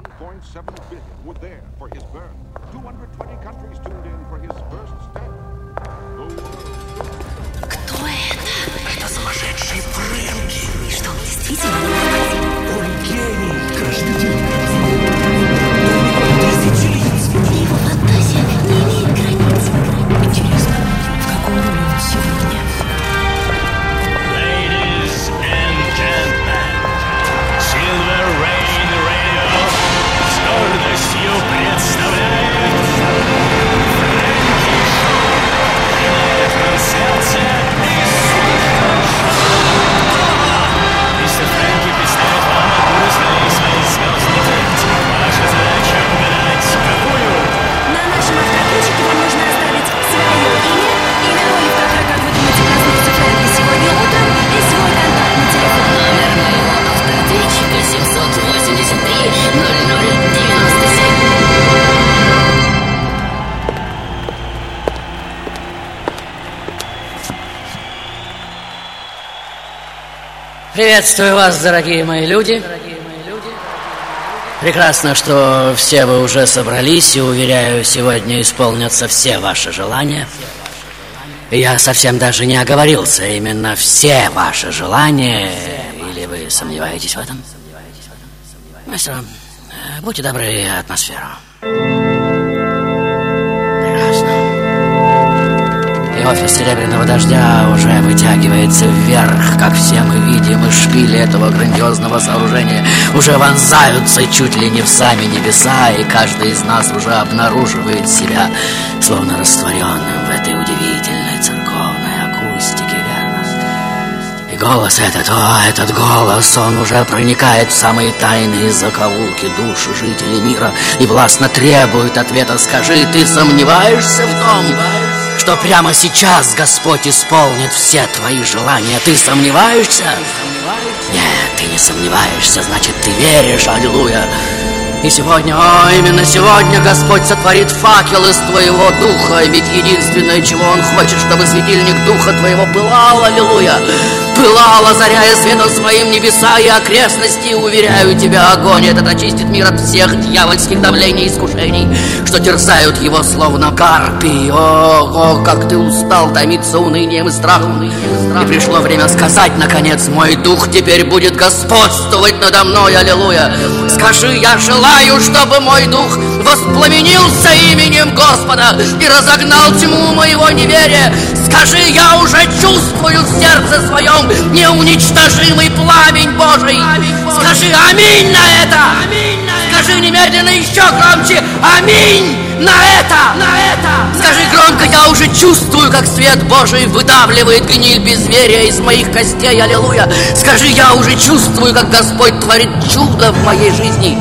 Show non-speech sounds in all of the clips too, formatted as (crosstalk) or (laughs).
1.7 billion were there for his birth. 220 countries tuned in for his first step. The world Кто это? Это сумасшедший Фрэнки. Что, действительно Приветствую вас, дорогие мои люди. Прекрасно, что все вы уже собрались, и, уверяю, сегодня исполнятся все ваши желания. Я совсем даже не оговорился, именно все ваши желания. Или вы сомневаетесь в этом? Мастер, э, будьте добры, атмосферу. Прекрасно. И офис Серебряного Дождя уже вытягивается вверх, как все мы видим, и шпили этого грандиозного сооружения уже вонзаются чуть ли не в сами небеса, и каждый из нас уже обнаруживает себя словно растворенным в этой удивительной голос этот, о, этот голос, он уже проникает в самые тайные закоулки души жителей мира и властно требует ответа. Скажи, ты сомневаешься в том, что прямо сейчас Господь исполнит все твои желания? Ты сомневаешься? Нет, ты не сомневаешься, значит, ты веришь, аллилуйя. И сегодня, о, именно сегодня Господь сотворит факел из твоего духа, ведь единственное, чего Он хочет, чтобы светильник духа твоего пылал, аллилуйя, пылал, озаряя светом своим небеса и окрестности, уверяю тебя, огонь этот очистит мир от всех дьявольских давлений и искушений, что терзают его словно карпи. О, как ты устал томиться унынием и страхом. И пришло время сказать, наконец, мой дух теперь будет господствовать надо мной, аллилуйя. Скажи, я желаю, чтобы мой дух воспламенился именем Господа и разогнал тьму моего неверия. Скажи, я уже чувствую в сердце своем неуничтожимый пламень Божий. Скажи аминь на это. Скажи немедленно еще громче аминь на это. На это. Скажи громко, я уже чувствую, как свет Божий выдавливает гниль безверия из моих костей. Аллилуйя. Скажи, я уже чувствую, как Господь творит чудо в моей жизни.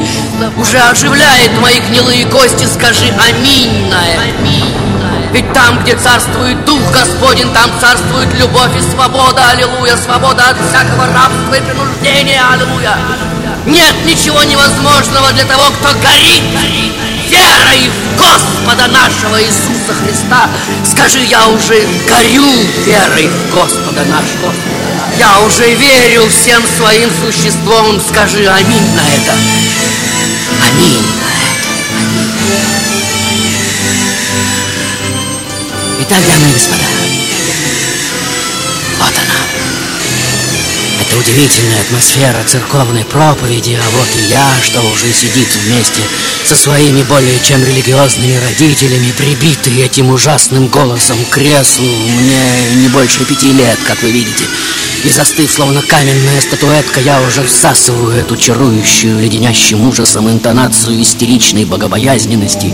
Уже оживляет мои гнилые кости. Скажи аминь на это. Ведь там, где царствует Дух Господень, там царствует любовь и свобода, аллилуйя, свобода от всякого рабства и принуждения, аллилуйя. Нет ничего невозможного для того, кто горит верой в Господа нашего Иисуса Христа. Скажи, я уже горю верой в Господа нашего. Я уже верю всем своим существом. Скажи аминь на это. Аминь. Итак, дамы и господа, вот она. Это удивительная атмосфера церковной проповеди, а вот и я, что уже сидит вместе со своими более чем религиозными родителями, прибитый этим ужасным голосом к креслу. Мне не больше пяти лет, как вы видите. И застыв, словно каменная статуэтка, я уже всасываю эту чарующую, леденящим ужасом интонацию истеричной богобоязненности.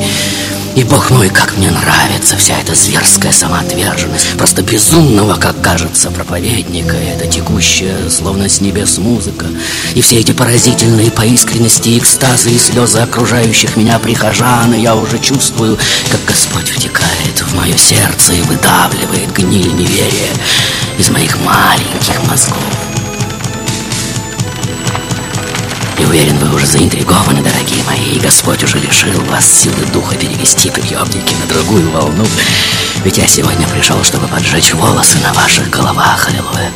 И, бог мой, как мне нравится вся эта зверская самоотверженность. Просто безумного, как кажется, проповедника. Это текущая, словно с небес музыка. И все эти поразительные по искренности экстазы и слезы окружающих меня прихожан. И я уже чувствую, как Господь втекает в мое сердце И выдавливает гниль неверия из моих маленьких мозгов уверен, вы уже заинтригованы, дорогие мои, и Господь уже лишил вас силы духа перевести приемники на другую волну. Ведь я сегодня пришел, чтобы поджечь волосы на ваших головах, аллилуйя.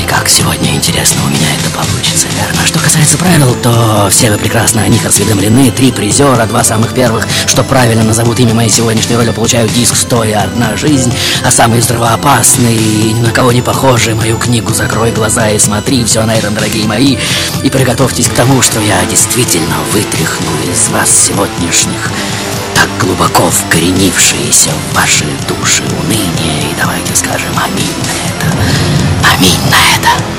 И как сегодня, интересно, у меня это получится, верно? Что касается правил, то все вы прекрасно о них осведомлены. Три призера, два самых первых, что правильно назовут имя моей сегодняшней роли, получают диск «Стоя одна жизнь», а самый взрывоопасный и ни на кого не похожий мою книгу «Закрой глаза и смотри». Все на этом, дорогие мои. И приготовьтесь к тому, что я действительно вытряхну из вас сегодняшних так глубоко вкоренившиеся в ваши души уныние. И давайте скажем аминь на это. Аминь на это.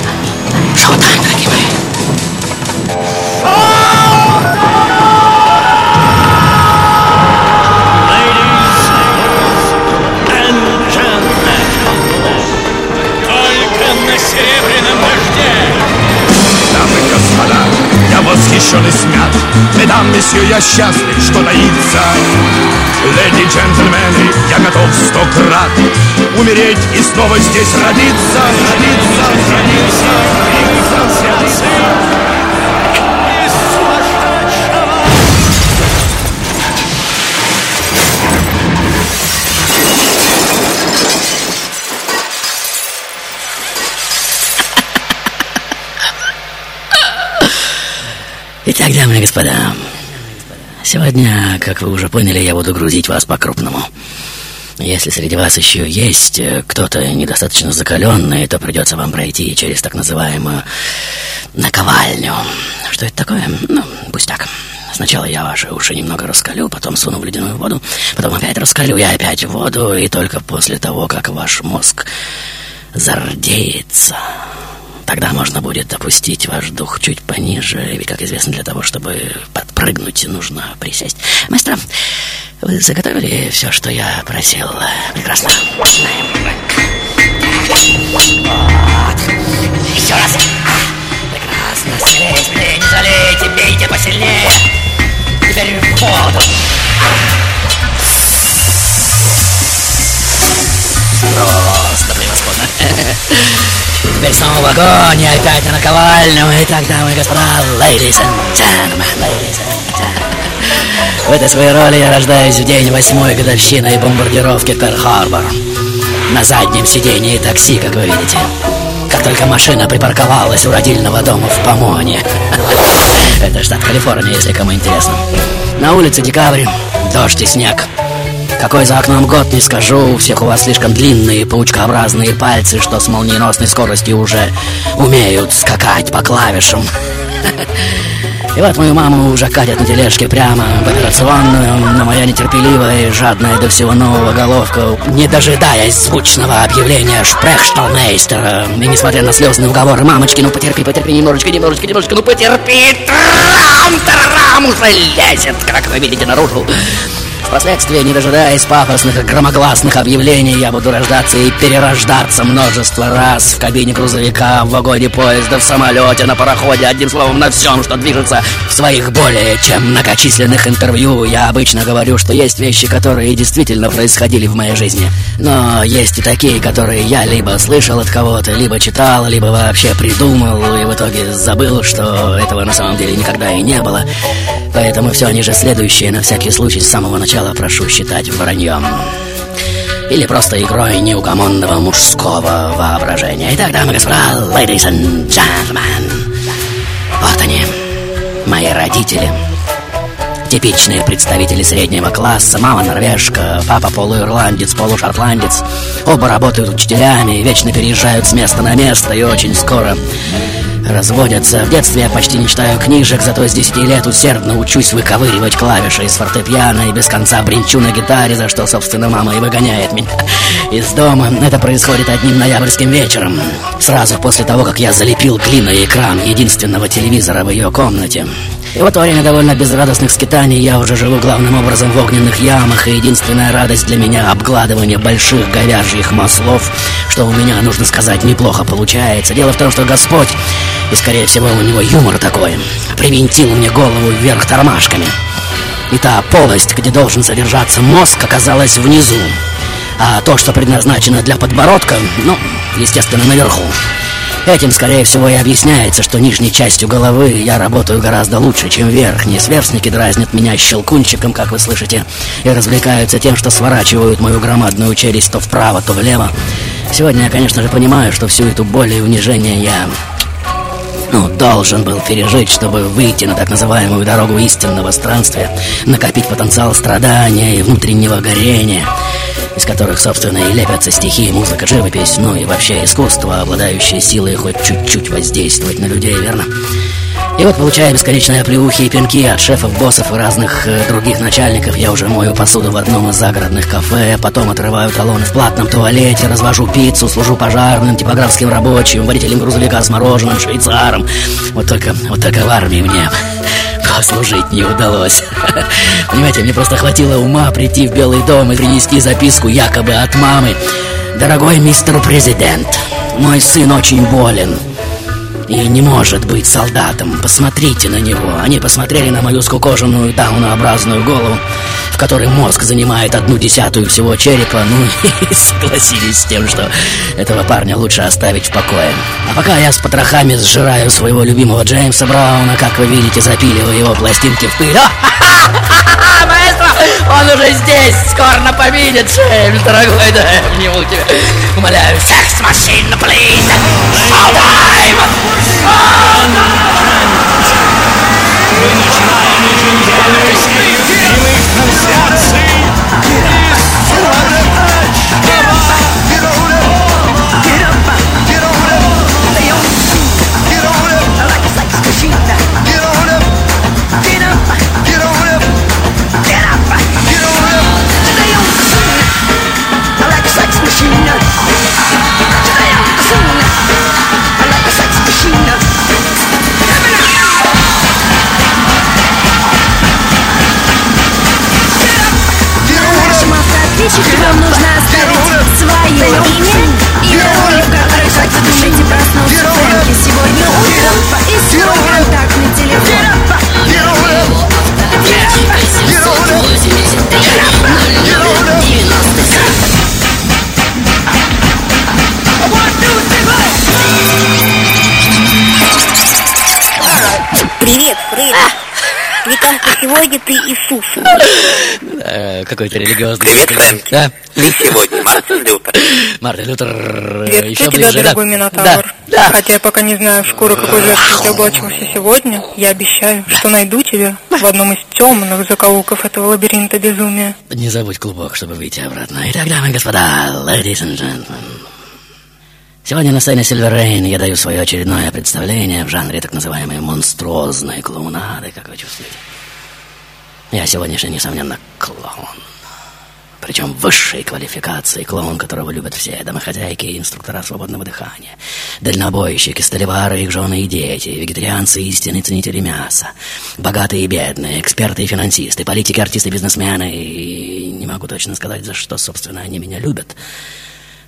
Восхищен и смят Медам, месье, я счастлив, что таится Леди, джентльмены, я готов сто крат Умереть и снова здесь родиться Родиться, родиться, родиться Из господа, сегодня, как вы уже поняли, я буду грузить вас по-крупному. Если среди вас еще есть э, кто-то недостаточно закаленный, то придется вам пройти через так называемую наковальню. Что это такое? Ну, пусть так. Сначала я ваши уши немного раскалю, потом суну в ледяную воду, потом опять раскалю, я опять в воду, и только после того, как ваш мозг зардеется, Тогда можно будет опустить ваш дух чуть пониже, ведь, как известно, для того, чтобы подпрыгнуть, нужно присесть. Мастер, вы заготовили все, что я просил? Прекрасно. Вот. Еще раз. Прекрасно. Скорее, не жалейте, бейте посильнее. Теперь в воду. Просто превосходно. Теперь снова огонь, и опять на наковальню. Итак, дамы и господа, ladies and gentlemen, ladies and gentlemen. В этой своей роли я рождаюсь в день восьмой годовщины бомбардировки Перл-Харбор. На заднем сидении такси, как вы видите. Как только машина припарковалась у родильного дома в Помоне. Это штат Калифорния, если кому интересно. На улице декабрь, дождь и снег. Какой за окном год не скажу, у всех у вас слишком длинные паучкообразные пальцы, что с молниеносной скоростью уже умеют скакать по клавишам. (laughs) И вот мою маму уже катят на тележке прямо в операционную, но моя нетерпеливая и жадная до всего нового головка, не дожидаясь звучного объявления шпрехшталмейстера, и несмотря на слезные уговоры, мамочки, ну потерпи, потерпи немножечко, немножечко, немножечко, ну потерпи, трам, тарам, уже лезет, как вы видите, наружу. Впоследствии, не дожидаясь пафосных и громогласных объявлений, я буду рождаться и перерождаться множество раз в кабине грузовика, в вагоне поезда, в самолете, на пароходе, одним словом, на всем, что движется в своих более чем многочисленных интервью. Я обычно говорю, что есть вещи, которые действительно происходили в моей жизни. Но есть и такие, которые я либо слышал от кого-то, либо читал, либо вообще придумал, и в итоге забыл, что этого на самом деле никогда и не было. Поэтому все ниже следующее на всякий случай с самого начала прошу считать враньем. Или просто игрой неугомонного мужского воображения. Итак, дамы и господа, ladies and gentlemen, вот они, мои родители. Типичные представители среднего класса, мама норвежка, папа полуирландец, полушотландец. Оба работают учителями, вечно переезжают с места на место и очень скоро разводятся. В детстве я почти не читаю книжек, зато с 10 лет усердно учусь выковыривать клавиши из фортепиано и без конца бренчу на гитаре, за что, собственно, мама и выгоняет меня из дома. Это происходит одним ноябрьским вечером, сразу после того, как я залепил глиной экран единственного телевизора в ее комнате. И вот во время довольно безрадостных скитаний я уже живу главным образом в огненных ямах, и единственная радость для меня — обгладывание больших говяжьих маслов, что у меня, нужно сказать, неплохо получается. Дело в том, что Господь, и скорее всего у него юмор такой, привинтил мне голову вверх тормашками. И та полость, где должен содержаться мозг, оказалась внизу. А то, что предназначено для подбородка, ну, естественно, наверху. Этим, скорее всего, и объясняется, что нижней частью головы я работаю гораздо лучше, чем верхней. Сверстники дразнят меня щелкунчиком, как вы слышите, и развлекаются тем, что сворачивают мою громадную челюсть то вправо, то влево. Сегодня я, конечно же, понимаю, что всю эту боль и унижение я ну, должен был пережить, чтобы выйти на так называемую дорогу истинного странствия, накопить потенциал страдания и внутреннего горения, из которых, собственно, и лепятся стихи, музыка, живопись, ну и вообще искусство, обладающее силой хоть чуть-чуть воздействовать на людей, верно? И вот, получая бесконечные оплеухи и пинки от шефов, боссов и разных э, других начальников, я уже мою посуду в одном из загородных кафе, потом отрываю талоны в платном туалете, развожу пиццу, служу пожарным, типографским рабочим, водителем грузовика с мороженым, швейцаром. Вот только, вот только в армии мне послужить не удалось. (laughs) Понимаете, мне просто хватило ума прийти в Белый дом и принести записку якобы от мамы. Дорогой мистер президент, мой сын очень болен и не может быть солдатом. Посмотрите на него. Они посмотрели на мою скукоженную даунообразную голову, в которой мозг занимает одну десятую всего черепа, ну и (laughs) согласились с тем, что этого парня лучше оставить в покое. А пока я с потрохами сжираю своего любимого Джеймса Брауна, как вы видите, запиливаю его пластинки в пыль. (laughs) (laughs) Он уже здесь, скоро победит, Джеймс, дорогой, дай обниму тебя. Умоляю, секс-машин, please, showtime! Мы начинаем серию прямых трансляций телефон. Привет, Фредди. Мне кажется, сегодня ты Иисус. Э, Какой-то религиозный... Привет. Да, Ты сегодня Мартин Лютер. Мартин Лютер Приветствую еще тебя, ближе, да. дорогой Минотавр. Да, да. Хотя я пока не знаю, в шкуру какой жертвы ты облачился сегодня, я обещаю, что найду тебя в одном из темных закоулков этого лабиринта безумия. Не забудь клубок, чтобы выйти обратно. Итак, дамы и господа, ladies and gentlemen. Сегодня на сцене Silver Rain я даю свое очередное представление в жанре так называемой монструозной клоунады, как вы чувствуете. Я сегодняшний, несомненно, клоун. Причем высшей квалификации клоун, которого любят все домохозяйки и инструктора свободного дыхания, дальнобойщики, столевары, их жены и дети, вегетарианцы истинные ценители мяса, богатые и бедные, эксперты и финансисты, политики, артисты, бизнесмены. И не могу точно сказать, за что, собственно, они меня любят.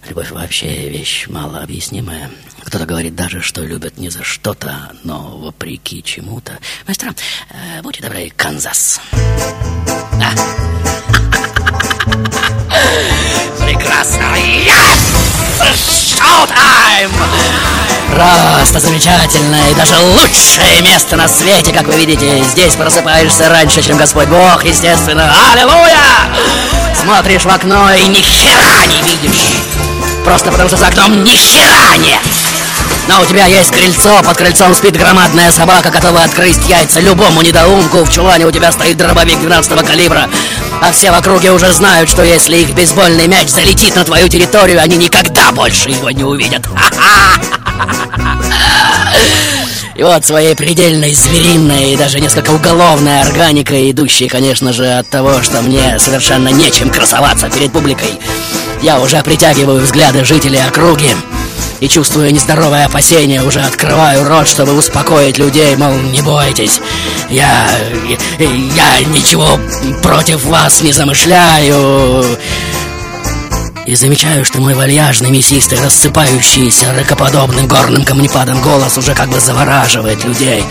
Любовь вообще вещь малообъяснимая. Кто-то говорит даже, что любят не за что-то, но вопреки чему-то. Мастер, э, будьте добры, Канзас. Да. (laughs) Прекрасно. Yes! Шоу-тайм! Просто замечательное и даже лучшее место на свете, как вы видите. Здесь просыпаешься раньше, чем Господь Бог, естественно. Аллилуйя! Смотришь в окно и ни хера не видишь. Просто потому что за окном ни хера нет. Но у тебя есть крыльцо, под крыльцом спит громадная собака, готовая открыть яйца любому недоумку. В чулане у тебя стоит дробовик 12 калибра. А все в округе уже знают, что если их бейсбольный мяч залетит на твою территорию, они никогда больше его не увидят. (laughs) И вот своей предельной звериной и даже несколько уголовной органикой, идущей, конечно же, от того, что мне совершенно нечем красоваться перед публикой, я уже притягиваю взгляды жителей округи и, чувствуя нездоровое опасение, уже открываю рот, чтобы успокоить людей, мол, не бойтесь, я... я ничего против вас не замышляю. И замечаю, что мой вальяжный, мясистый, рассыпающийся ракоподобным горным камнепадом голос уже как бы завораживает людей,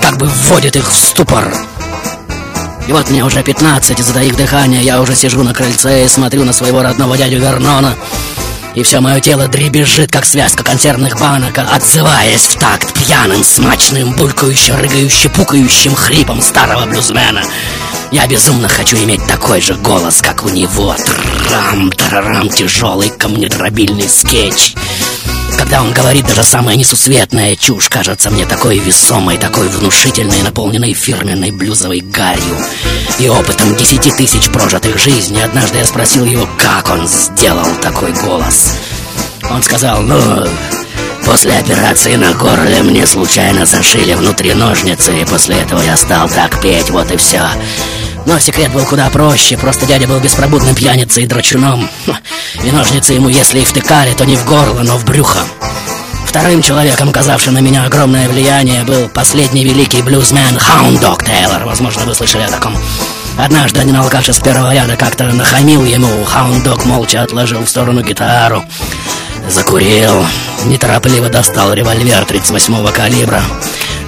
как бы вводит их в ступор. И вот мне уже 15, и затаив дыхание, я уже сижу на крыльце и смотрю на своего родного дядю Вернона. И все мое тело дребезжит, как связка консервных банок, отзываясь в такт пьяным, смачным, булькающе, рыгающе, пукающим хрипом старого блюзмена. Я безумно хочу иметь такой же голос, как у него. Трам, тарарам, тяжелый камнедробильный скетч. Когда он говорит, даже самая несусветная чушь кажется мне такой весомой, такой внушительной, наполненной фирменной блюзовой гарью и опытом десяти тысяч прожитых жизней. Однажды я спросил его, как он сделал такой голос. Он сказал, ну, после операции на горле мне случайно зашили внутри ножницы, и после этого я стал так петь, вот и все. Но секрет был куда проще, просто дядя был беспробудным пьяницей и драчуном. И ножницы ему, если и втыкали, то не в горло, но в брюхо. Вторым человеком, оказавшим на меня огромное влияние, был последний великий блюзмен Хаунд Дог Тейлор. Возможно, вы слышали о таком. Однажды один алкаш из первого ряда как-то нахамил ему. Хаунд Дог молча отложил в сторону гитару. Закурил. Неторопливо достал револьвер 38-го калибра.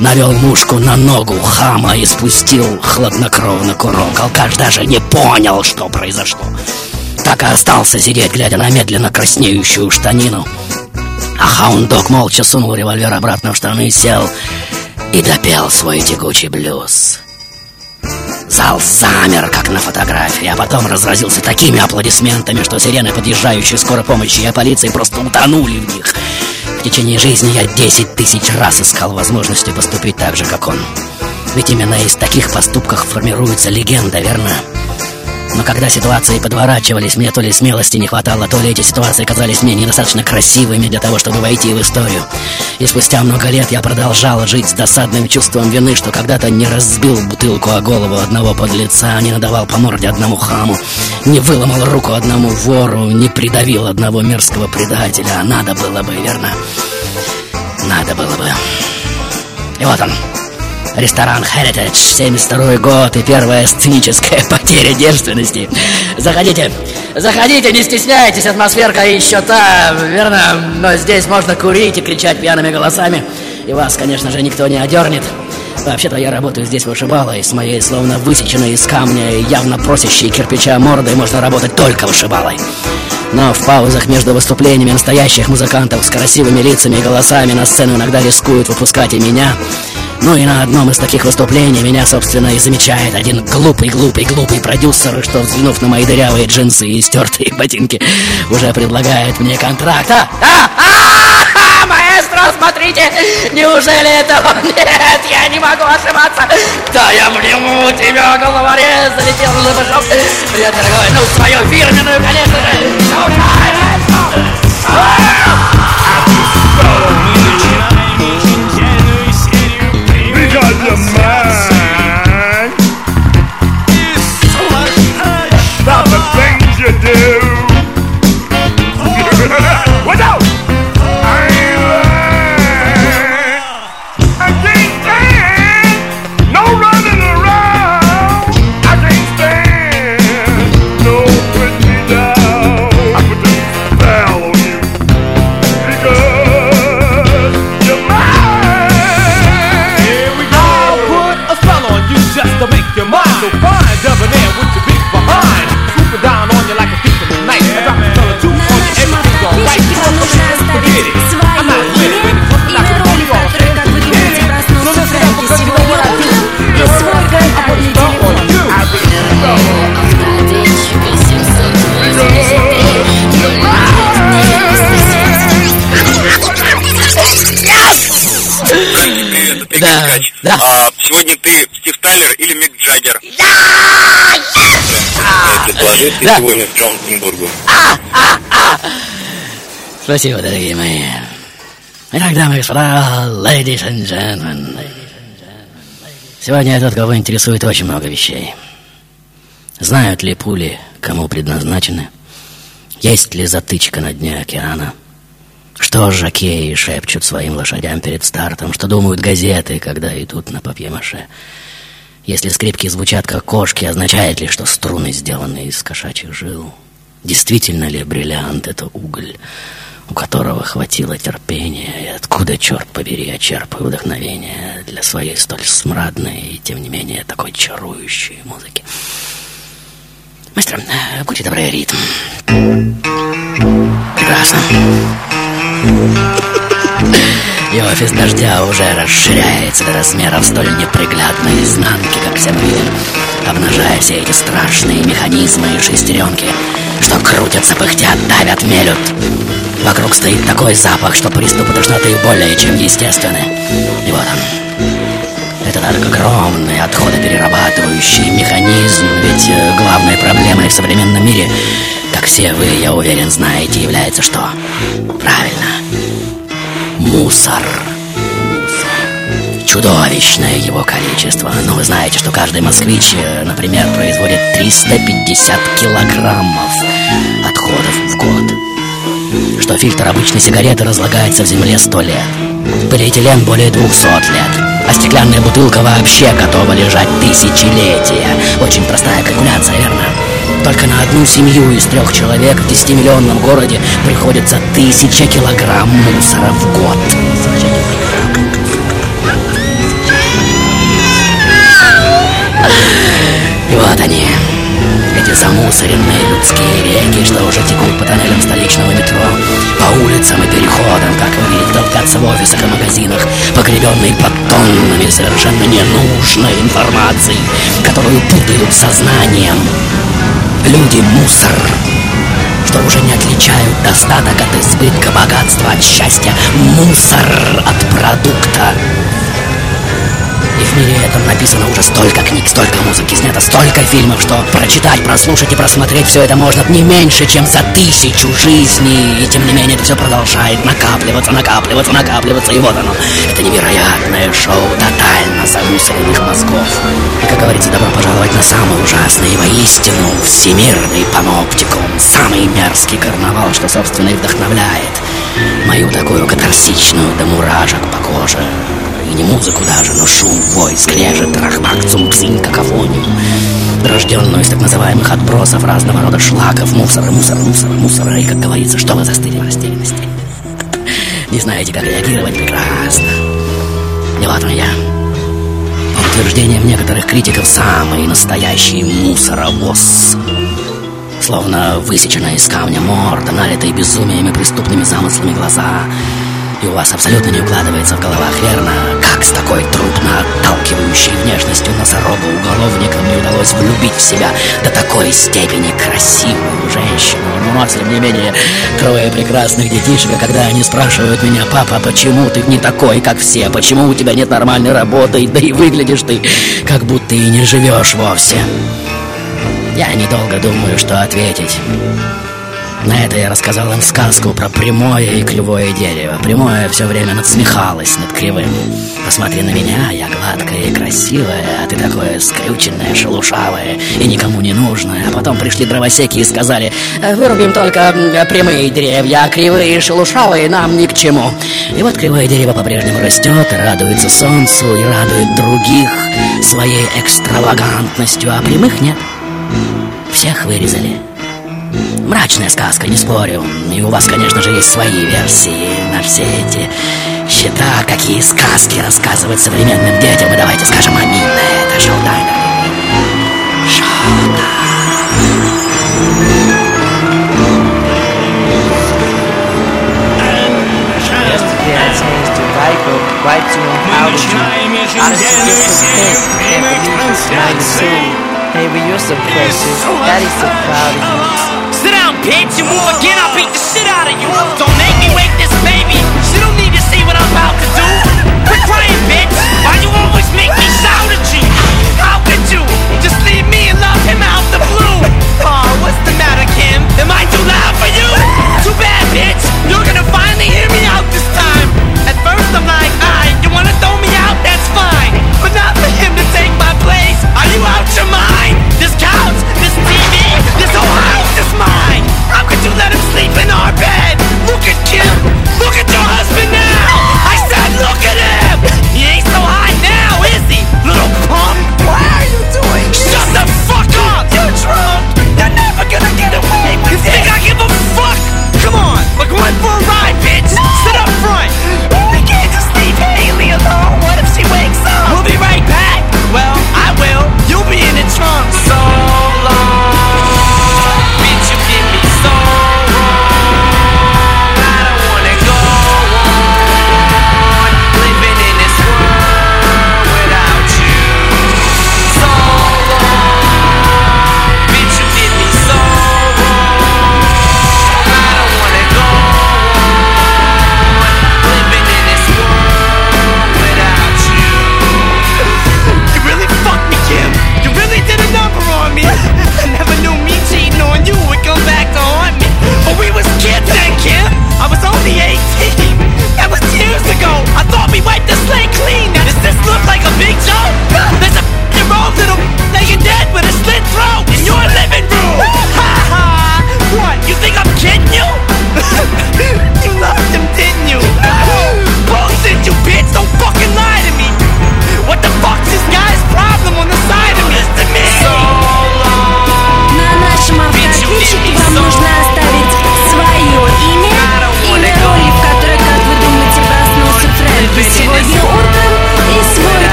Навел мушку на ногу хама и спустил хладнокровно курок. Алкаш даже не понял, что произошло. Так и остался сидеть, глядя на медленно краснеющую штанину. А Хаундок молча сунул револьвер обратно в штаны, сел и допел свой тягучий блюз. Зал замер, как на фотографии, а потом разразился такими аплодисментами, что сирены подъезжающей скорой помощи и полиции просто утонули в них. В течение жизни я 10 тысяч раз искал возможности поступить так же, как он. Ведь именно из таких поступков формируется легенда, верно? Но когда ситуации подворачивались, мне то ли смелости не хватало, то ли эти ситуации казались мне недостаточно красивыми для того, чтобы войти в историю. И спустя много лет я продолжал жить с досадным чувством вины, что когда-то не разбил бутылку о голову одного подлеца, не надавал по морде одному хаму, не выломал руку одному вору, не придавил одного мерзкого предателя. Надо было бы, верно? Надо было бы. И вот он, Ресторан Heritage, 72 год и первая сценическая (laughs) потеря девственности. Заходите, заходите, не стесняйтесь, атмосферка еще та, верно? Но здесь можно курить и кричать пьяными голосами. И вас, конечно же, никто не одернет. Вообще-то я работаю здесь вышибалой, с моей словно высеченной из камня и явно просящей кирпича мордой можно работать только вышибалой. Но в паузах между выступлениями настоящих музыкантов с красивыми лицами и голосами на сцену иногда рискуют выпускать и меня. Ну и на одном из таких выступлений меня, собственно, и замечает один глупый-глупый-глупый продюсер, что, взглянув на мои дырявые джинсы и стертые ботинки, уже предлагает мне контракт. А, а, а, маэстро, смотрите, неужели это он? (laughs) Нет, я не могу ошибаться. Да я приму тебя, головорез, залетел на башок. Привет, дорогой, ну свою фирменную, конечно же. Because my Да, да. А сегодня ты Стив Тайлер или Мик Джаггер? Предложить ты Да. сегодня в Джонсонбургу. (laughs) Спасибо, дорогие мои. Итак, дамы и господа, ladies and gentlemen. Сегодня я тот, кого интересует очень много вещей. Знают ли пули, кому предназначены? Есть ли затычка на дне океана? Что жакеи шепчут своим лошадям перед стартом? Что думают газеты, когда идут на папье-маше? Если скрипки звучат как кошки, означает ли, что струны сделаны из кошачьих жил? Действительно ли бриллиант — это уголь, у которого хватило терпения? И откуда, черт побери, я черпаю вдохновение для своей столь смрадной и, тем не менее, такой чарующей музыки? Мастер, э, будьте добры, ритм. Прекрасно. И офис дождя уже расширяется до размеров столь неприглядной изнанки, как видим, обнажая все эти страшные механизмы и шестеренки, что крутятся, пыхтят, давят, мелют. Вокруг стоит такой запах, что приступы тошноты более чем естественны. И вот он. Этот огромный отходоперерабатывающий механизм, ведь э, главной проблемой в современном мире, как все вы, я уверен, знаете, является что? Правильно. Мусор. Чудовищное его количество. Но вы знаете, что каждый москвич, э, например, производит 350 килограммов отходов в год. Что фильтр обычной сигареты разлагается в земле 100 лет. Полиэтилен более 200 лет. А стеклянная бутылка вообще готова лежать тысячелетия. Очень простая калькуляция, верно? Только на одну семью из трех человек в 10-миллионном городе приходится тысяча килограмм мусора в год. И вот они, эти замусоренные людские реки, что уже текут по тоннелям столичного метро, по улицам и переходам, как вы видите, толкаться в офисах и магазинах, погребенные под тоннами совершенно ненужной информации, которую путают сознанием. Люди — мусор, что уже не отличают достаток от избытка, богатства от счастья, мусор от продукта. И в мире этом написано уже столько книг, столько музыки, снято столько фильмов, что прочитать, прослушать и просмотреть все это можно не меньше, чем за тысячу жизней. И тем не менее это все продолжает накапливаться, накапливаться, накапливаться. И вот оно, это невероятное шоу тотально замусоренных мозгов. И, как говорится, добро пожаловать на самый ужасный и воистину всемирный паноптикум. Самый мерзкий карнавал, что, собственно, и вдохновляет мою такую катарсичную до мурашек по коже не музыку даже, но шум, вой, скрежет, рахмак, цум-цин, какофонию, рожденную из так называемых отбросов разного рода шлаков, мусора, мусора, мусора, мусора, и, как говорится, что вы застыли в растерянности? (laughs) Не знаете, как реагировать? Прекрасно. И вот он я. По утверждениям некоторых критиков, самый настоящий мусоровоз. Словно высеченная из камня морда, налитые безумием и преступными замыслами глаза — и у вас абсолютно не укладывается в головах, верно? Как с такой трудно отталкивающей внешностью носорога-уголовника мне удалось влюбить в себя до такой степени красивую женщину? Ну, а тем не менее, трое прекрасных детишек, а когда они спрашивают меня, папа, почему ты не такой, как все? Почему у тебя нет нормальной работы? Да и выглядишь ты, как будто и не живешь вовсе. Я недолго думаю, что ответить. На это я рассказал им сказку про прямое и клевое дерево. Прямое все время надсмехалось над кривым. Посмотри на меня, я гладкая и красивая, а ты такое скрюченное, шелушавое и никому не нужное. А потом пришли дровосеки и сказали, вырубим только прямые деревья, а кривые и шелушавые нам ни к чему. И вот кривое дерево по-прежнему растет, радуется солнцу, и радует других своей экстравагантностью, а прямых нет. Всех вырезали. Мрачная сказка, не спорю. И у вас, конечно же, есть свои версии на все эти счета, какие сказки рассказывать современным детям. И давайте скажем аминь на это, Шоу-тайм. Yesterday I changed to Vico, right to apology. Honestly, this was hit. Can't believe it's 92. Baby, you're so precious. Daddy's so proud of you. Sit down, bitch, and move again. I'll beat the shit out of you. Don't make me wake this baby. She don't need to see what I'm about to do. Quit crying, bitch. Why you always make me shout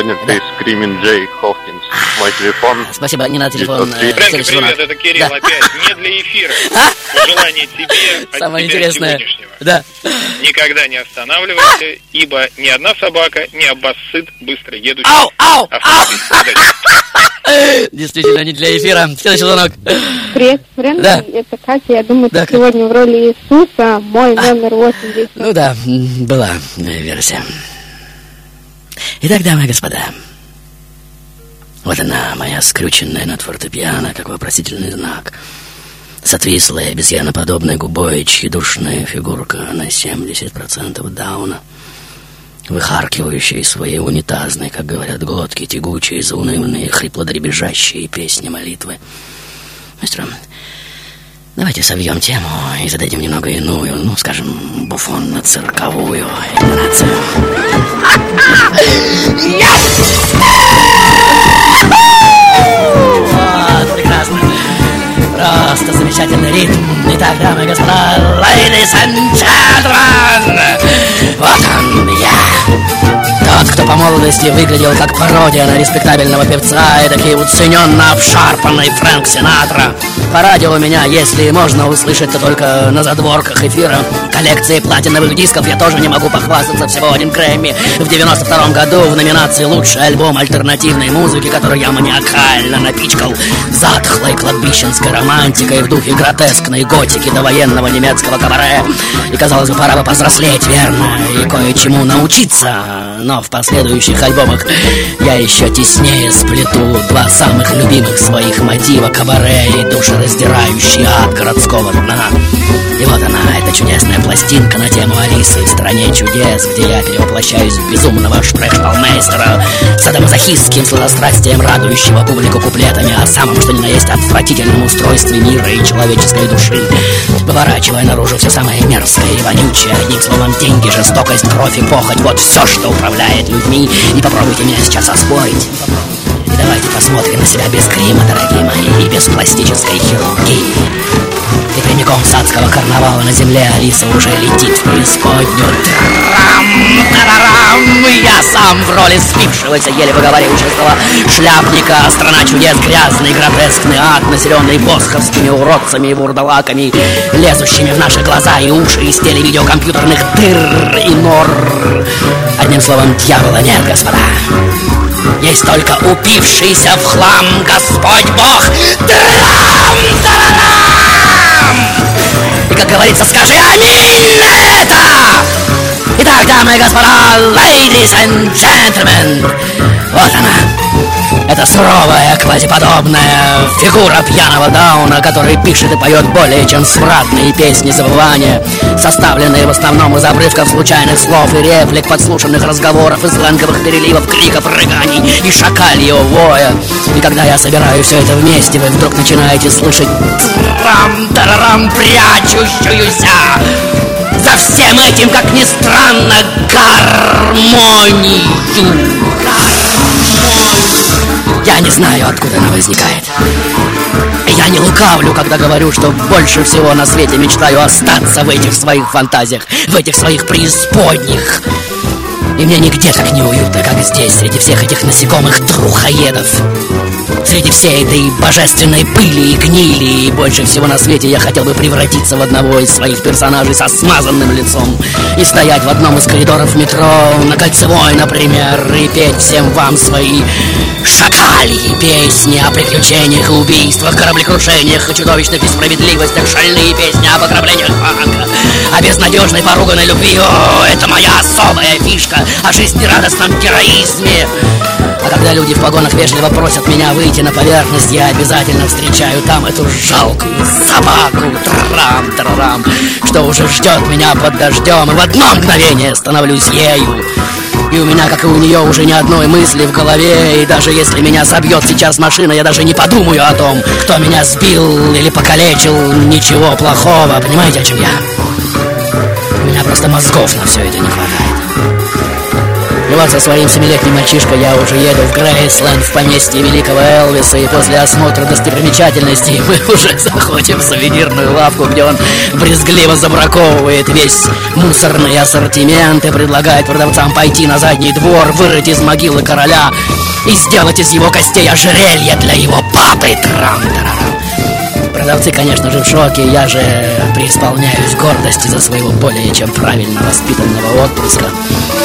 Сегодня ты Скримин Джей Ховкинс. Мой телефон. Спасибо, не надо телефон. 903. э, Фрэнки, следующий привет, это Кирилл Да. опять. Не для эфира. (laughs) Пожелание тебе от Самое интересное. Да. Никогда не останавливайся, ибо ни одна собака не обоссыт быстро едущий Ау, ау, автомобиль. Удачи. (laughs) Действительно, не для эфира. Следующий звонок. Привет, Фрэнки, Да. это Катя. Я думаю, Да, ты сегодня в роли Иисуса, мой номер 80. Ну да, была версия. Итак, дамы и господа, вот она, моя скрюченная над фортепиано, как вопросительный знак. С отвислой, обезьяноподобной губой, тщедушная фигурка на 70% дауна. Выхаркивающие свои унитазные, как говорят глотки, тягучие, заунывные, хриплодребезжащие песни молитвы. Мастер, давайте совьем тему и зададим немного иную, ну, скажем, буфонно-цирковую интонацию. Вот, прекрасно. Просто замечательный ритм. Итак, дамы и господа, ladies and gentlemen, вот он я. Кто по молодости выглядел как пародия на респектабельного певца, и такие уцененно обшарпанный Фрэнк Синатра. По радио меня, если можно услышать, то только на задворках эфира. Коллекции платиновых дисков я тоже не могу похвастаться всего один Грэмми. В 92 году в номинации «Лучший альбом альтернативной музыки», который я маниакально напичкал затхлой кладбищенской романтикой в духе гротескной готики до военного немецкого кабаре. И, казалось бы, пора бы повзрослеть, верно, и кое-чему научиться. Но в последующих альбомах. Я еще теснее сплету два самых любимых своих мотива. Кабаре и душераздирающий ад городского дна. И вот она, эта чудесная пластинка на тему Алисы в «Стране чудес», где я перевоплощаюсь в безумного шпрехшталмейстера садомазохистским сладострастием, радующего публику куплетами о самом что ни на есть отвратительном устройстве мира и человеческой души, выворачивая наружу все самое мерзкое и вонючее, одним словом, деньги, жестокость, кровь и похоть, вот все, что управляет людьми, и попробуйте меня сейчас оспорить. И давайте посмотрим на себя без грима, дорогие мои, и без пластической хирургии. И прямиком с адского карнавала на земле Алиса уже летит в преисподнюю. Трам, тарарам, я сам в роли спившегося, еле выговаривающего шляпника. Страна чудес, грязный, гротескный ад, населенный босховскими уродцами и бурдалаками, лезущими в наши глаза и уши из телевидеокомпьютерных дыр и нор. Одним словом, дьявола нет, господа. Есть только упившийся в хлам Господь Бог. Трам-тарарам! И, как говорится, скажи аминь на это! Итак, дамы и господа, ladies and gentlemen, вот она. Это суровая, квазиподобная фигура пьяного Дауна, который пишет и поет более чем свратные песни забывания, составленные в основном из обрывков случайных слов и реплик, подслушанных разговоров и сленговых переливов, криков, рыганий и шакальего воя. И когда я собираю все это вместе, вы вдруг начинаете слышать трам-тарарам прячущуюся за всем этим, как ни странно, гармонию. Я не знаю, откуда она возникает. Я не лукавлю, когда говорю, что больше всего на свете мечтаю остаться в этих своих фантазиях, в этих своих преисподних. И мне нигде так не уютно, как здесь, среди всех этих насекомых трухоедов. Среди всей этой божественной пыли и гнили, и больше всего на свете я хотел бы превратиться в одного из своих персонажей со смазанным лицом и стоять в одном из коридоров метро, на Кольцевой, например, и петь всем вам свои шакальи песни о приключениях и убийствах, кораблекрушениях и чудовищных несправедливостях, шальные песни об ограблениях банка, о безнадежной поруганной любви. О, это моя особая фишка о жизнерадостном героизме. А когда люди в погонах вежливо просят меня выйти на поверхность, я обязательно встречаю там эту жалкую собаку, трам-тарарам, что уже ждет меня под дождем, и в одно мгновение становлюсь ею. И у меня, как и у нее, уже ни одной мысли в голове. И даже если меня собьет сейчас машина Я даже не подумаю о том, кто меня сбил или покалечил. Ничего плохого, понимаете, о чем я? У меня просто мозгов на все это не хватает И вот со своим семилетним мальчишкой я уже еду в Грейсленд, в поместье великого Элвиса, и после осмотра достопримечательностей мы (laughs) уже заходим в сувенирную лавку, где он брезгливо забраковывает весь мусорный ассортимент и предлагает продавцам пойти на задний двор, вырыть из могилы короля и сделать из его костей ожерелье для его папы. Трам-тарарам. Продавцы, конечно же, в шоке. Я же преисполняюсь гордости за своего более чем правильно воспитанного отпрыска.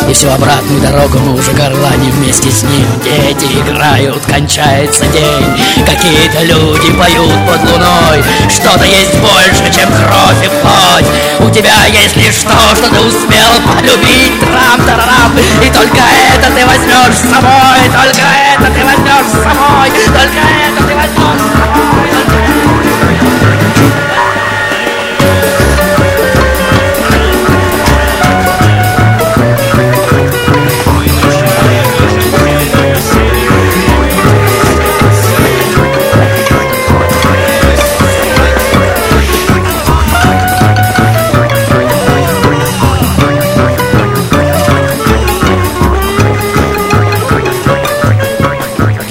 И всю обратную дорогу мы уже горланим вместе с ним. Дети играют, кончается день. Какие-то люди поют под луной. Что-то есть больше, чем кровь и плоть. У тебя есть лишь то, что ты успел полюбить. Трам-тарарам. И только это ты возьмешь с собой. Только это ты возьмешь с собой. Только это ты возьмешь с собой.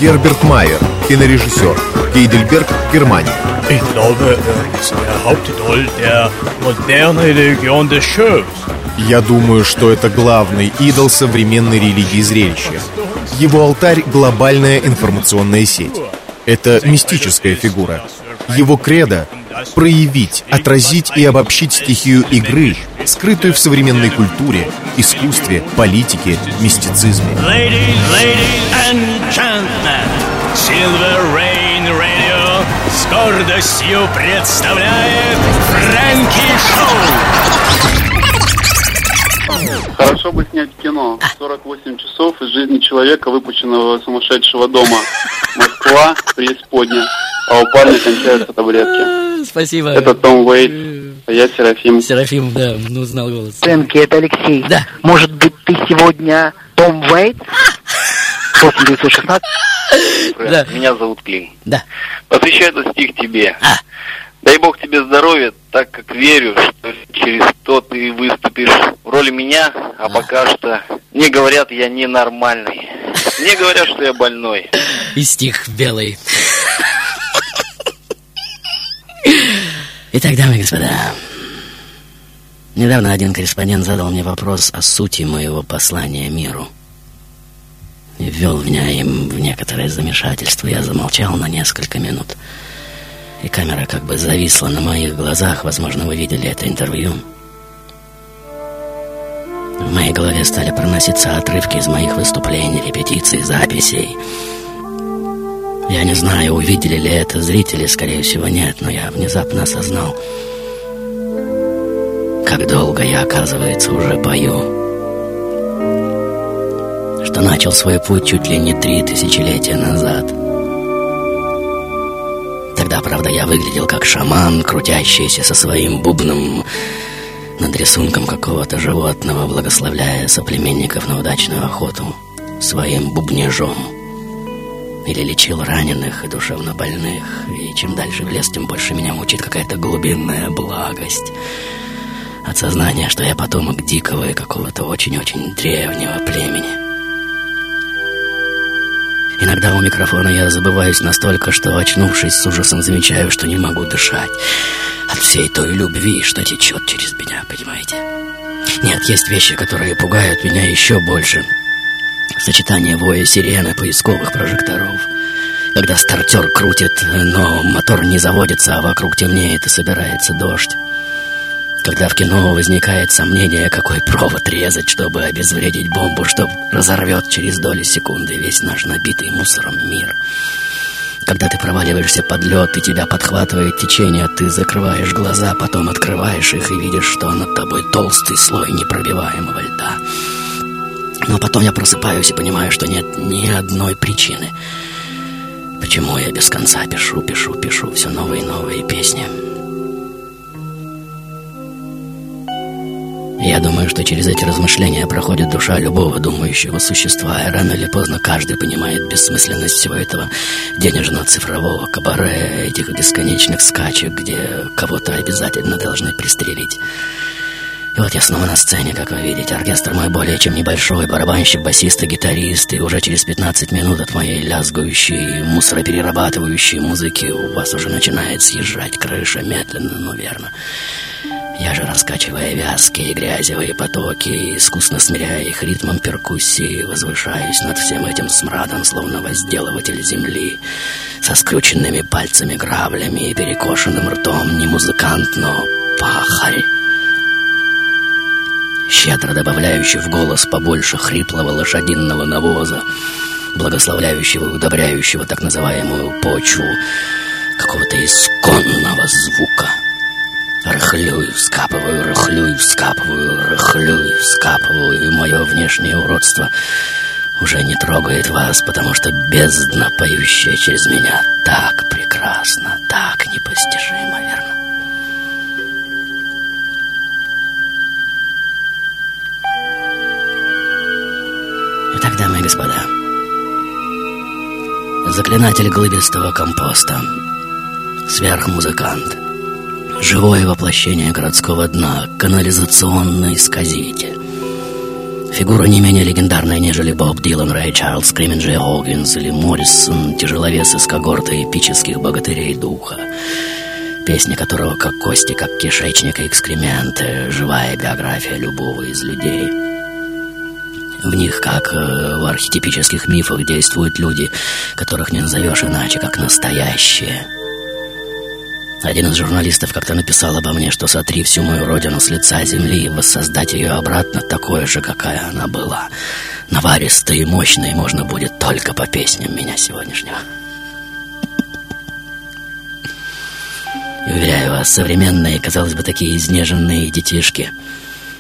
Герберт Майер, кинорежиссер, Гейдельберг, Германия. Ich glaube, ist der Hauptidol der modernen Religion des Shows. Я думаю, что это главный идол современной религии зрелища. Его алтарь — глобальная информационная сеть. Это мистическая фигура. Его кредо — проявить, отразить и обобщить стихию игры, скрытую в современной культуре, искусстве, политике, мистицизме. Ladies, ladies and Silver Rain Radio с гордостью представляет Фрэнки Шоу. Хорошо бы снять кино. 48 часов из жизни человека, выпущенного из сумасшедшего дома. Москва, преисподня. А у парня кончаются таблетки. Спасибо. Это Том Уэйт, а я Серафим. Серафим, да, ну узнал голос. Фрэнки, это Алексей. Да. Может быть, ты сегодня Том Уэйт? (laughs) 8916? Фрэнк, Меня зовут Клим. Да. Посвящаю этот стих тебе. Дай Бог тебе здоровья, так как верю, что через то ты выступишь в роли меня, а пока что мне говорят, я ненормальный. Мне говорят, что я больной. И стих белый. Итак, дамы и господа, недавно один корреспондент задал мне вопрос о сути моего послания миру. Ввел меня им в некоторое замешательство. Я замолчал на несколько минут. И камера как бы зависла на моих глазах. Возможно, вы видели это интервью. В моей голове стали проноситься отрывки из моих выступлений, репетиций, записей. Я не знаю, увидели ли это зрители, скорее всего, нет, но я внезапно осознал, как долго я, оказывается, уже пою. Что начал свой путь чуть ли не три тысячелетия назад. Тогда, правда, я выглядел как шаман, крутящийся со своим бубном над рисунком какого-то животного, благословляя соплеменников на удачную охоту своим бубнежом. Или лечил раненых и душевно больных. И чем дальше в лес, тем больше меня мучит какая-то глубинная благость. От сознания, что я потомок дикого и какого-то очень-очень древнего племени. Иногда у микрофона я забываюсь настолько, что, очнувшись, с ужасом замечаю, что не могу дышать от всей той любви, что течет через меня, понимаете? Нет, есть вещи, которые пугают меня еще больше. Сочетание воя сирены, поисковых прожекторов. Когда стартер крутит, но мотор не заводится, а вокруг темнеет и собирается дождь. Когда в кино возникает сомнение, какой провод резать, чтобы обезвредить бомбу, что разорвет через доли секунды весь наш набитый мусором мир. Когда ты проваливаешься под лед, и тебя подхватывает течение, ты закрываешь глаза, потом открываешь их и видишь, что над тобой толстый слой непробиваемого льда. Но потом я просыпаюсь и понимаю, что нет ни одной причины. Почему я без конца пишу, пишу, пишу все новые и новые песни. Я думаю, что через эти размышления проходит душа любого думающего существа, и рано или поздно каждый понимает бессмысленность всего этого денежно-цифрового кабаре, этих бесконечных скачек, где кого-то обязательно должны пристрелить. И вот я снова на сцене, как вы видите. Оркестр мой более чем небольшой, барабанщик, басист и гитарист. И уже через 15 минут от моей лязгающей, мусороперерабатывающей музыки у вас уже начинает съезжать крыша медленно, но верно. Я же, раскачивая вязкие грязевые потоки, искусно смиряя их ритмом перкуссии, возвышаюсь над всем этим смрадом, словно возделыватель земли, со скрученными пальцами граблями и перекошенным ртом не музыкант, но пахарь щедро добавляющий в голос побольше хриплого лошадиного навоза, благословляющего и удобряющего так называемую почву какого-то исконного звука. Рыхлю и вскапываю, рыхлю и вскапываю, рыхлю и вскапываю, и мое внешнее уродство уже не трогает вас, потому что бездна, поющая через меня, так прекрасна, так непостижимо, верно? Итак, дамы и господа, заклинатель глыбистого компоста, сверхмузыкант, живое воплощение городского дна, канализационный сказитель, Фигура не менее легендарная, нежели Боб Дилан, Рэй Чарльз, Кримен Джей Хоггинс или Моррисон, тяжеловес из когорты эпических богатырей духа, песня которого как кости, как кишечник и экскременты, живая биография любого из людей — в них, как э, в архетипических мифах, действуют люди, которых не назовешь иначе, как настоящие. Один из журналистов как-то написал обо мне, что сотри всю мою родину с лица земли и воссоздать ее обратно такой же, какая она была. Наваристой и мощной можно будет только по песням меня сегодняшнего. И уверяю вас, современные, казалось бы, такие изнеженные детишки —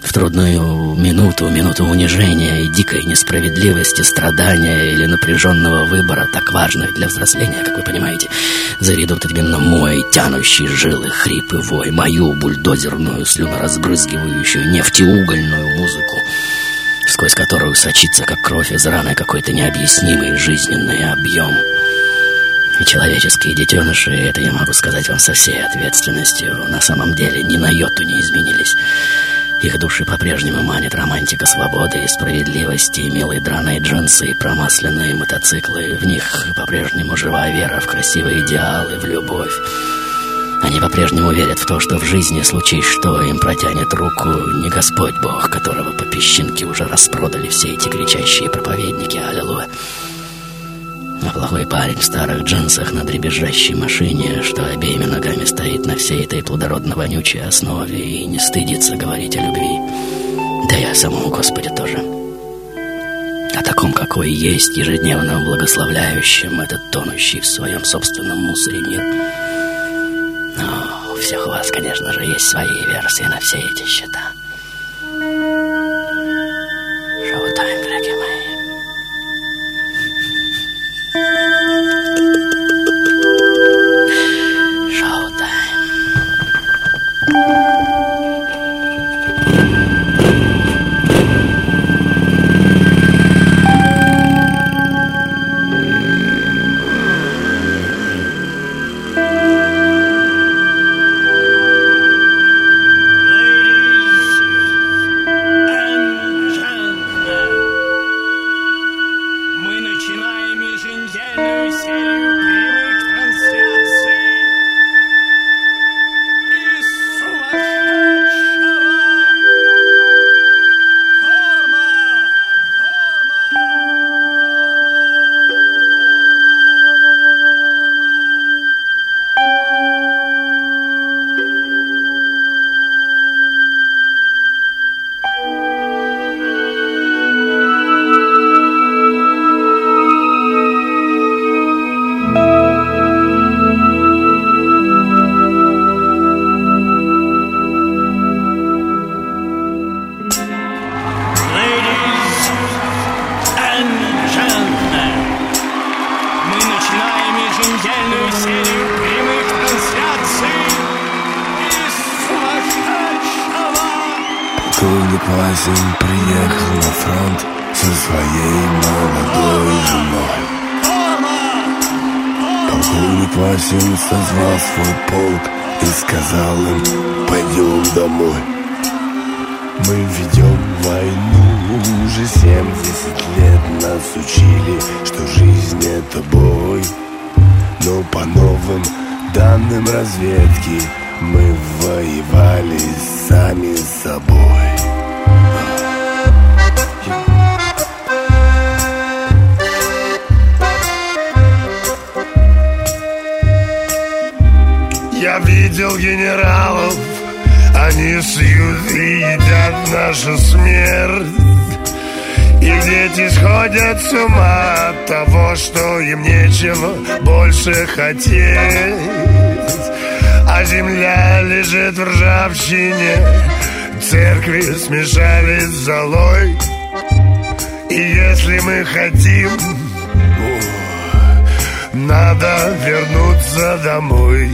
в трудную минуту, минуту унижения и дикой несправедливости, страдания или напряженного выбора, так важных для взросления, как вы понимаете, заведут именно мой тянущий жилы хрип и вой, мою бульдозерную, слюноразбрызгивающую, нефтеугольную музыку, сквозь которую сочится, как кровь из раны, какой-то необъяснимый жизненный объем. И человеческие детеныши, это я могу сказать вам со всей ответственностью, на самом деле ни на йоту не изменились. Их души по-прежнему манит романтика свободы и справедливости, и милые драные джинсы, и промасленные мотоциклы. В них по-прежнему жива вера в красивые идеалы, в любовь. Они по-прежнему верят в то, что в жизни случись что, им протянет руку не Господь Бог, которого по песчинке уже распродали все эти кричащие проповедники. Аллилуйя. А плохой парень в старых джинсах на дребезжащей машине, что обеими ногами стоит на всей этой плодородно-вонючей основе и не стыдится говорить о любви. Да и о самом Господе тоже. О таком, какой есть, ежедневно благословляющем этот тонущий в своем собственном мусоре мир. Но у всех у вас, конечно же, есть свои версии на все эти счета. Сами с собой Я видел генералов, они шьют и едят нашу смерть. И дети сходят с ума от того, что им нечего больше хотеть. А земля лежит в ржавчине, церкви смешались с золой. И если мы хотим, надо вернуться домой.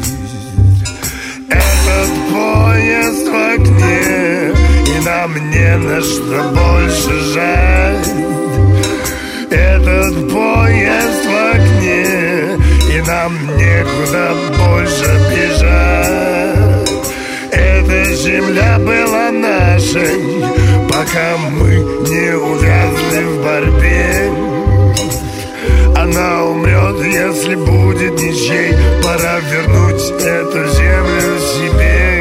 Этот поезд в окне И нам не на что больше жаль Этот поезд в окне нам некуда больше бежать. Эта земля была нашей Пока мы не увязли в борьбе. Она умрет, если будет ничей Пора вернуть эту землю себе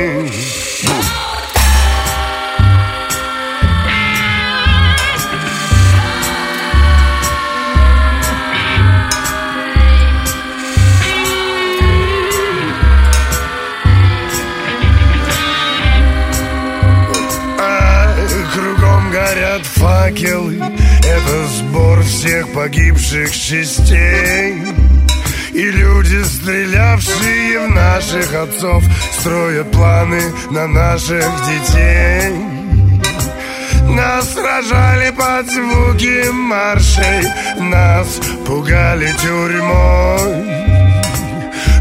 факелы Это сбор всех погибших частей. И люди, стрелявшие в наших отцов Строят планы на наших детей. Нас сражали под звуки маршей Нас пугали тюрьмой.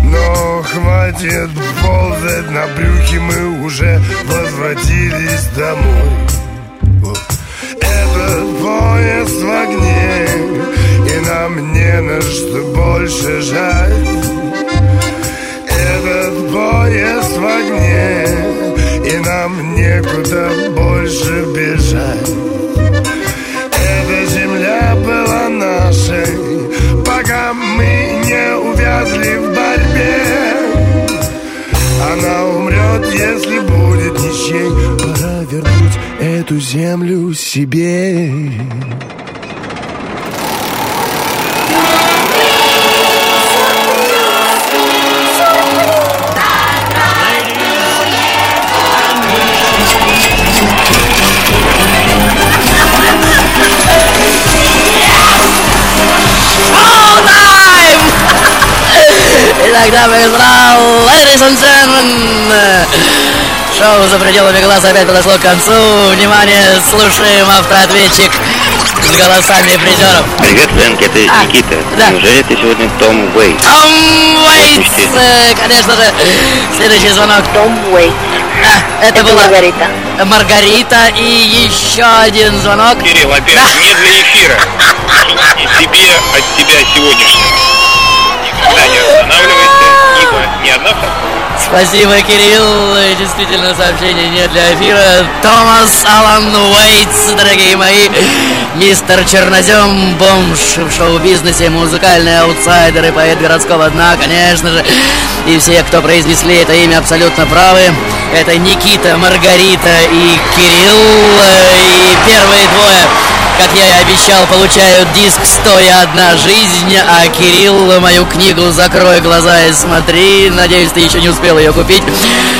Но хватит ползать на брюхе, мы уже возвратились домой. Поезд в огне, и нам не на что больше жать. Этот поезд в огне, и нам некуда больше бежать. Эта земля была нашей, пока мы не увязли в борьбе. Она умрет, если будет ничей. Пора вернуть эту землю себе. Итак, дамы и господа, ladies and gentlemen, шоу «За пределами глаз» опять подошло к концу. Внимание, слушаем автоответчик с голосами призеров. Привет, Фрэнк, это Никита. Неужели ты сегодня Том Уэйт? Том Уэйтс, э, конечно же. Следующий звонок. Том Уэйтс. это, была Маргарита. Маргарита и еще один звонок. Кирилл, опять не для эфира. И тебе от тебя сегодняшнего. Никогда не останавливайся, ибо ни одна Спасибо, Кирилл. Действительно, сообщение не для эфира. Томас Алан Уэйтс, дорогие мои. Мистер Чернозем, бомж в шоу-бизнесе, музыкальный аутсайдер и поэт городского дна, конечно же. И все, кто произнесли это имя, абсолютно правы. Это Никита, Маргарита и Кирилл. И первые двое как я и обещал, получают диск «Стоя одна жизнь», а Кирилл мою книгу «Закрой глаза и смотри». Надеюсь, ты еще не успел ее купить.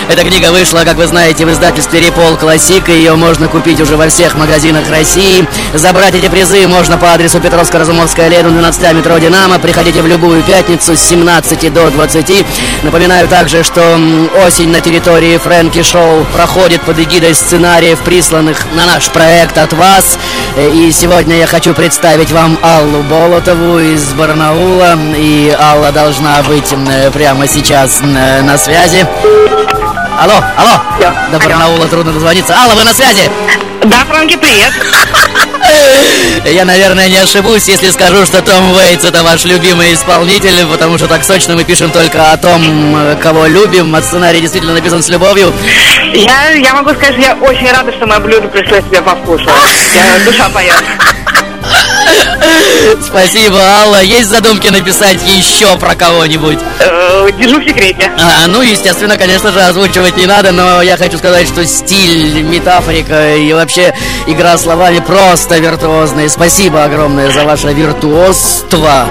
Эта книга вышла, как вы знаете, в издательстве «Репол Классик», ее можно купить уже во всех магазинах России. Забрать эти призы можно по адресу Петровско-Разумовская, Леду, 12 метро «Динамо». Приходите в любую пятницу с 17 до 20. Напоминаю также, что осень на территории Фрэнки Шоу проходит под эгидой сценариев, присланных на наш проект от вас. Э, И сегодня я хочу представить вам Аллу Болотову из Барнаула. И Алла должна быть э, прямо сейчас э, на связи. Алло, алло. До Барнаула трудно дозвониться. Алла, вы на связи? Да, Франки, привет. Я, наверное, не ошибусь, если скажу, что Том Уэйтс это ваш любимый исполнитель, потому что так сочно мы пишем только о том, кого любим, а сценарий действительно написан с любовью. Я, я могу сказать, что я очень рада, что мое блюдо пришло тебе по вкусу. Я, душа поет. Спасибо, Алла. Есть задумки написать еще про кого-нибудь? Э, Держу в секрете. А, ну, естественно, конечно же, озвучивать не надо, но я хочу сказать, что стиль, метафорика и вообще игра словами просто виртуозные. Спасибо огромное за ваше виртуозство.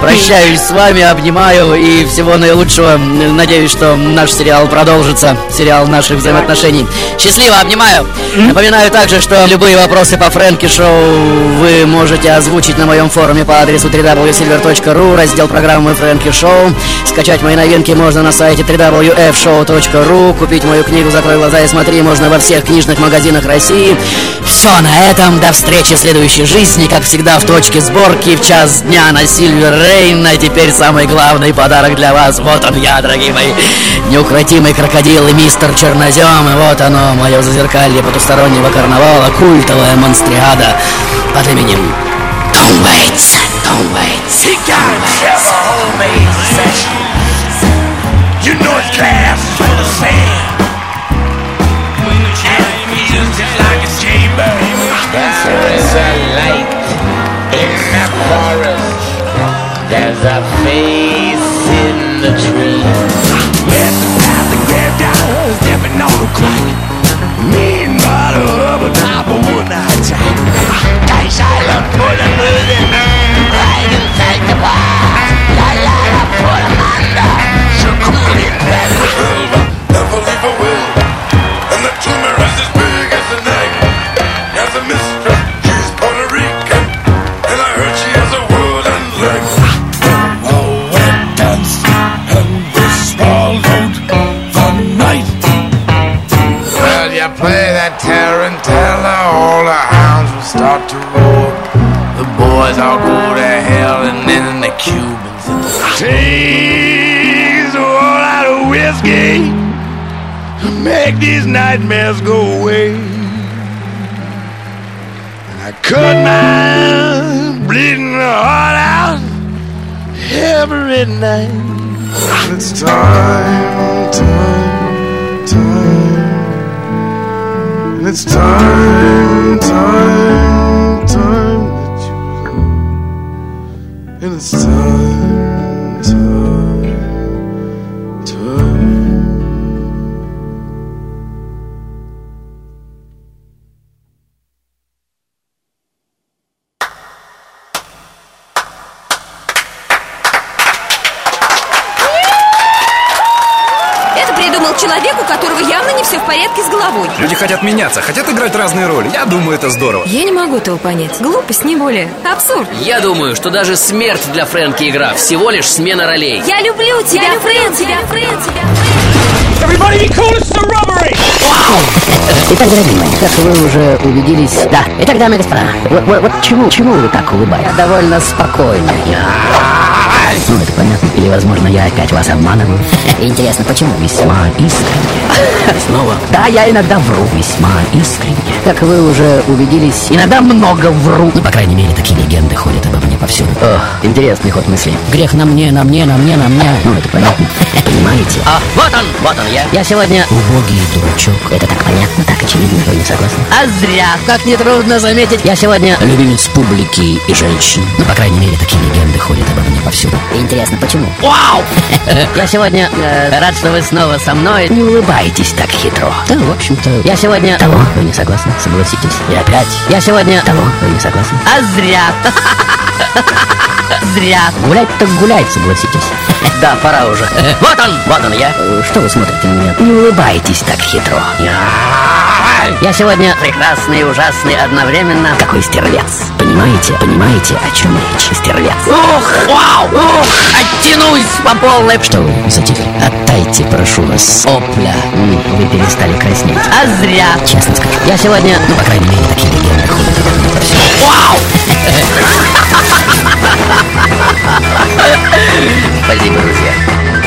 Прощаюсь с вами, обнимаю и всего наилучшего. Надеюсь, что наш сериал продолжится, сериал наших взаимоотношений. Счастливо, обнимаю. Напоминаю также, что любые вопросы по Фрэнки Шоу вы можете озвучить на моем форуме по адресу www.silver.ru, раздел программы Фрэнки Шоу. Скачать мои новинки можно на сайте www.fshow.ru, купить мою книгу «Закрой глаза и смотри» можно во всех книжных магазинах России. Все на этом, до встречи в следующей жизни, как всегда в точке сборки в час дня на Сильвер Рейн, а теперь самый главный подарок для вас. Вот он я, дорогие мои. Неукротимый крокодил и мистер Чернозем. И вот оно, мое зазеркалье потустороннего карнавала, культовая монстриада под именем Том Уэйтс. Том Уэйтс. You know it's class full of sand. And it feels just like a chamber. There is silent for the movie. Make these nightmares go away. And I cut my bleeding heart out every night. It's time, time, time. And it's time, time, меняться, хотят играть разные роли. Я думаю, это здорово. Я не могу этого понять. Глупость, не более. Абсурд. Я думаю, что даже смерть для Фрэнки игра всего лишь смена ролей. Я люблю тебя, Фрэн, тебя, Фрэн, тебя. Everybody be cool, it's a robbery! Итак, дорогие мои, как вы уже убедились... Да, итак, дамы и господа, вот, вот, вот чему, чему вы так улыбаетесь? Я довольно спокойно. Ну, это понятно. Или, возможно, я опять вас обманываю. Интересно, почему? Весьма искренне. (laughs) Снова? Да, я иногда вру. Весьма искренне. Как вы уже убедились, иногда много вру. Ну, по крайней мере, такие легенды ходят обо мне повсюду. Ох, интересный ход мысли. Грех на мне, на мне, на мне, на мне. Ну, это понятно. Понимаете? А, вот он, вот он я. Я сегодня убогий дурачок. Это так понятно, так очевидно. Вы не согласны? А зря, как нетрудно заметить. Я сегодня любимец публики и женщин. Ну, по крайней мере, такие легенды ходят обо мне повсюду. Интересно, почему? Вау! (laughs) Я сегодня э, рад, что вы снова со мной. Не улыбайтесь так хитро. Да, в общем-то, я сегодня... Того, вы не согласны? Согласитесь. И опять. Я сегодня... Того, вы не согласны? А зря. (laughs) Зря. Гулять так гулять, согласитесь. (laughs) Да, пора уже. Вот он, вот он я. Что вы смотрите на меня? Не улыбайтесь так хитро. Я сегодня прекрасный и ужасный одновременно. Какой стервец. Понимаете? Понимаете, о чем речь? Стервец. Ух, вау! Ух, оттянусь по полной. Что вы затихли? Отдайте, прошу вас. Опля. Вы перестали краснеть. А зря. Честно скажу. Я сегодня, ну, по крайней мере, такие легенды ходят. Вау! Спасибо, друзья.